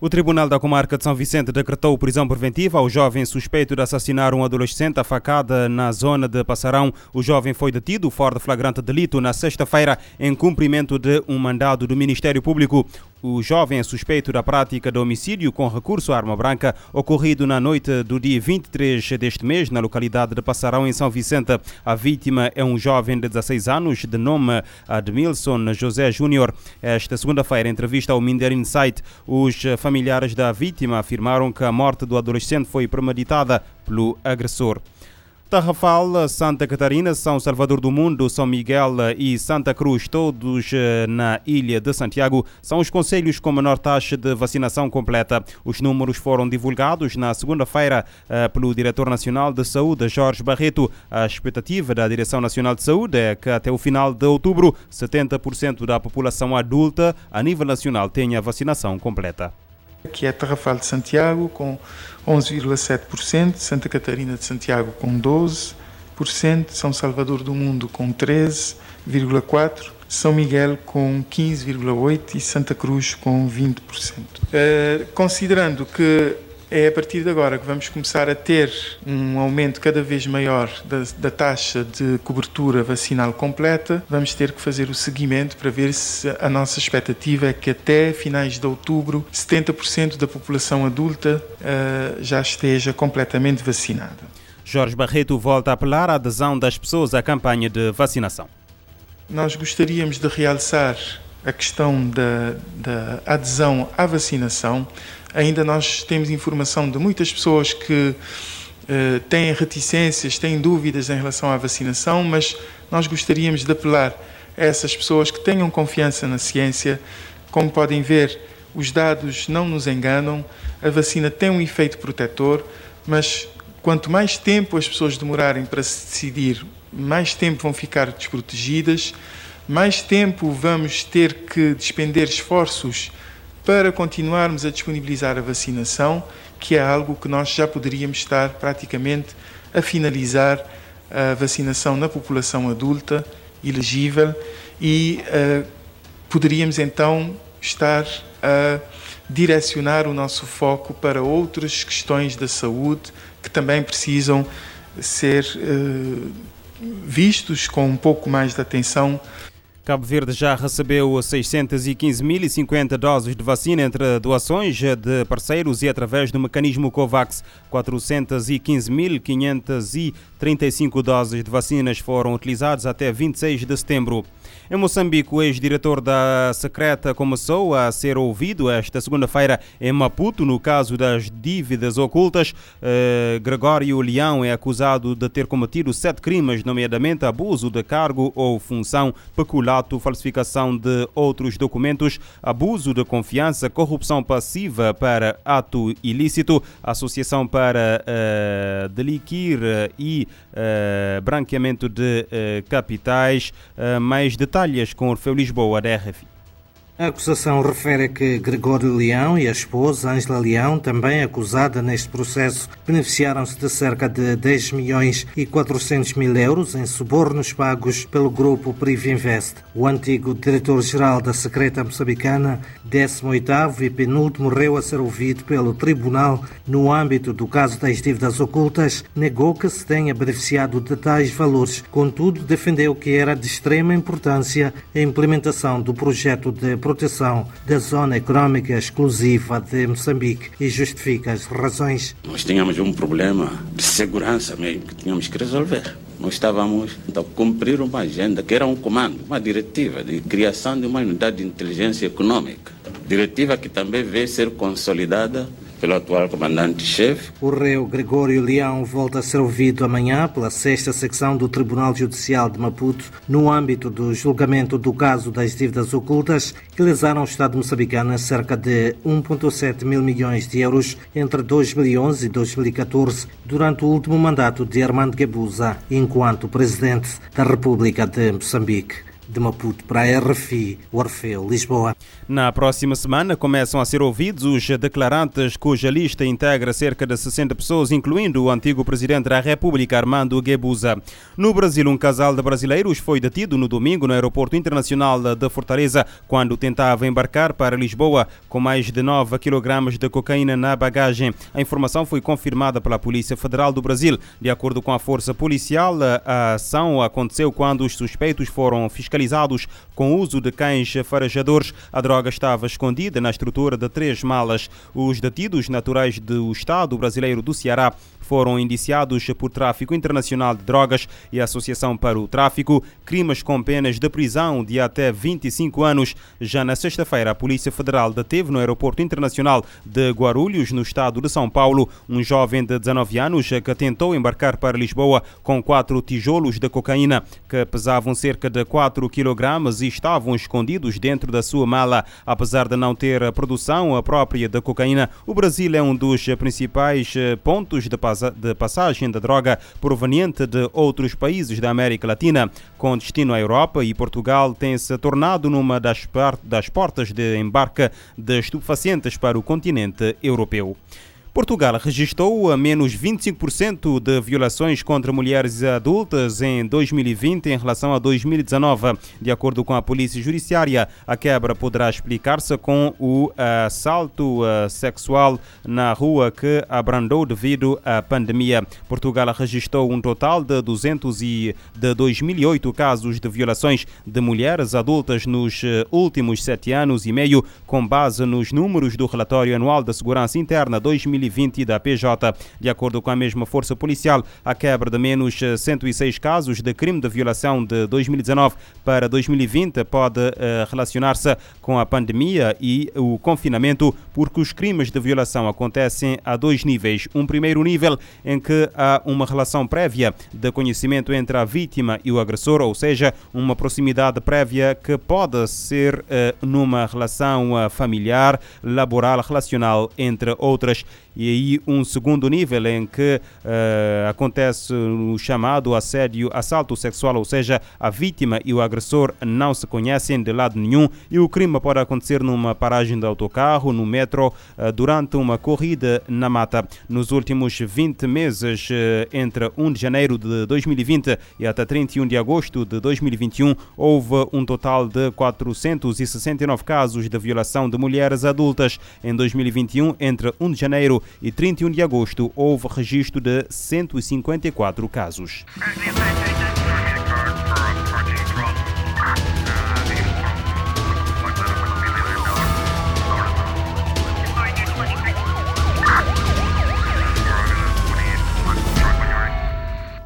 O Tribunal da Comarca de São Vicente decretou prisão preventiva ao jovem suspeito de assassinar um adolescente a na zona de Passarão. O jovem foi detido fora de flagrante delito na sexta-feira em cumprimento de um mandado do Ministério Público. O jovem é suspeito da prática de homicídio com recurso à arma branca ocorrido na noite do dia 23 deste mês na localidade de Passarão, em São Vicente. A vítima é um jovem de 16 anos de nome Admilson José Júnior. Esta segunda-feira, em entrevista ao Minder Insight, os familiares da vítima afirmaram que a morte do adolescente foi premeditada pelo agressor. Tarrafal, Santa Catarina, São Salvador do Mundo, São Miguel e Santa Cruz, todos na ilha de Santiago, são os conselhos com menor taxa de vacinação completa. Os números foram divulgados na segunda-feira pelo Diretor Nacional de Saúde, Jorge Barreto. A expectativa da Direção Nacional de Saúde é que até o final de outubro, 70% da população adulta a nível nacional tenha vacinação completa que é Tarrafal de Santiago com 11,7%, Santa Catarina de Santiago com 12%, São Salvador do Mundo com 13,4%, São Miguel com 15,8% e Santa Cruz com 20%. Uh, considerando que é a partir de agora que vamos começar a ter um aumento cada vez maior da, da, taxa de cobertura vacinal completa. Vamos ter que fazer o seguimento para ver se a nossa expectativa é que até finais de outubro 70% da população adulta uh, já esteja completamente vacinada. Jorge Barreto volta a apelar à adesão das pessoas à campanha de vacinação. Nós gostaríamos de realçar a questão da, da adesão à vacinação. Ainda nós temos informação de muitas pessoas que uh, têm reticências, têm dúvidas em relação à vacinação, mas nós gostaríamos de apelar a essas pessoas que tenham confiança na ciência. Como podem ver, os dados não nos enganam, a vacina tem um efeito protetor, mas quanto mais tempo as pessoas demorarem para se decidir, mais tempo vão ficar desprotegidas, mais tempo vamos ter que despender esforços para continuarmos a disponibilizar a vacinação, que é algo que nós já poderíamos estar praticamente a finalizar a vacinação na população adulta elegível e uh, poderíamos então estar a direcionar o nosso foco para outras questões da saúde que também precisam ser uh, vistos com um pouco mais de atenção Cabo Verde já recebeu 615.050 doses de vacina entre doações de parceiros e através do mecanismo COVAX. 415.535 doses de vacinas foram utilizadas até 26 de setembro. Em Moçambique, o ex-diretor da Secreta começou a ser ouvido esta segunda-feira em Maputo no caso das dívidas ocultas. Uh, Gregório Leão é acusado de ter cometido sete crimes, nomeadamente abuso de cargo ou função, peculato, falsificação de outros documentos, abuso de confiança, corrupção passiva para ato ilícito, associação para uh, deliquir e uh, branqueamento de uh, capitais. Uh, mais detalhes com Orfeu Lisboa da RFI. A acusação refere que Gregório Leão e a esposa Ângela Leão, também acusada neste processo, beneficiaram-se de cerca de 10 milhões e 400 mil euros em subornos pagos pelo grupo Privinvest. O antigo diretor-geral da secreta moçambicana, 18º e penúltimo morreu a ser ouvido pelo tribunal no âmbito do caso das dívidas ocultas, negou que se tenha beneficiado de tais valores. Contudo, defendeu que era de extrema importância a implementação do projeto de proteção da zona econômica exclusiva de Moçambique e justifica as razões. Nós tínhamos um problema de segurança mesmo que tínhamos que resolver. Nós estávamos a cumprir uma agenda que era um comando, uma diretiva de criação de uma unidade de inteligência econômica. Diretiva que também veio ser consolidada pelo atual comandante-chefe. O réu Gregório Leão volta a ser ouvido amanhã pela sexta secção do Tribunal Judicial de Maputo no âmbito do julgamento do caso das dívidas ocultas que lesaram o Estado moçambicano cerca de 1,7 mil milhões de euros entre 2011 e 2014 durante o último mandato de Armando Guebuza enquanto presidente da República de Moçambique. De Maputo para a RFI, Orfeu, Lisboa. Na próxima semana começam a ser ouvidos os declarantes cuja lista integra cerca de 60 pessoas, incluindo o antigo presidente da República, Armando Guebuza. No Brasil, um casal de brasileiros foi detido no domingo no Aeroporto Internacional de Fortaleza quando tentava embarcar para Lisboa com mais de 9 kg de cocaína na bagagem. A informação foi confirmada pela Polícia Federal do Brasil. De acordo com a força policial, a ação aconteceu quando os suspeitos foram fiscalizados fiscalizados com uso de cães farejadores. A droga estava escondida na estrutura de três malas. Os detidos naturais do Estado brasileiro do Ceará foram indiciados por tráfico internacional de drogas e associação para o tráfico, crimes com penas de prisão de até 25 anos. Já na sexta-feira, a Polícia Federal deteve no Aeroporto Internacional de Guarulhos, no estado de São Paulo, um jovem de 19 anos que tentou embarcar para Lisboa com quatro tijolos de cocaína que pesavam cerca de 4 kg e estavam escondidos dentro da sua mala. Apesar de não ter a produção própria de cocaína, o Brasil é um dos principais pontos de de passagem da droga proveniente de outros países da América Latina, com destino à Europa e Portugal, tem se tornado numa das, das portas de embarque de estupefacientes para o continente europeu. Portugal registrou a menos 25% de violações contra mulheres adultas em 2020 em relação a 2019. De acordo com a Polícia Judiciária, a quebra poderá explicar-se com o assalto eh, sexual na rua que abrandou devido à pandemia. Portugal registrou um total de 200 e de 2008 casos de violações de mulheres adultas nos eh, últimos sete anos e meio, com base nos números do relatório anual da Segurança Interna 2020 2020 da PJ. De acordo com a mesma força policial, a quebra de menos 106 casos de crime de violação de 2019 para 2020 pode uh, relacionar-se com a pandemia e o confinamento, porque os crimes de violação acontecem a dois níveis. Um primeiro nível em que há uma relação prévia de conhecimento entre a vítima e o agressor, ou seja, uma proximidade prévia que pode ser uh, numa relação familiar, laboral, relacional, entre outras e aí um segundo nível em que uh, acontece o chamado assédio, assalto sexual, ou seja, a vítima e o agressor não se conhecem de lado nenhum e o crime pode acontecer numa paragem de autocarro, no metro, uh, durante uma corrida na mata. Nos últimos 20 meses, uh, entre 1 de janeiro de 2020 e até 31 de agosto de 2021, houve um total de 469 casos de violação de mulheres adultas. Em 2021, entre 1 de janeiro e 31 de agosto houve registro de 154 casos.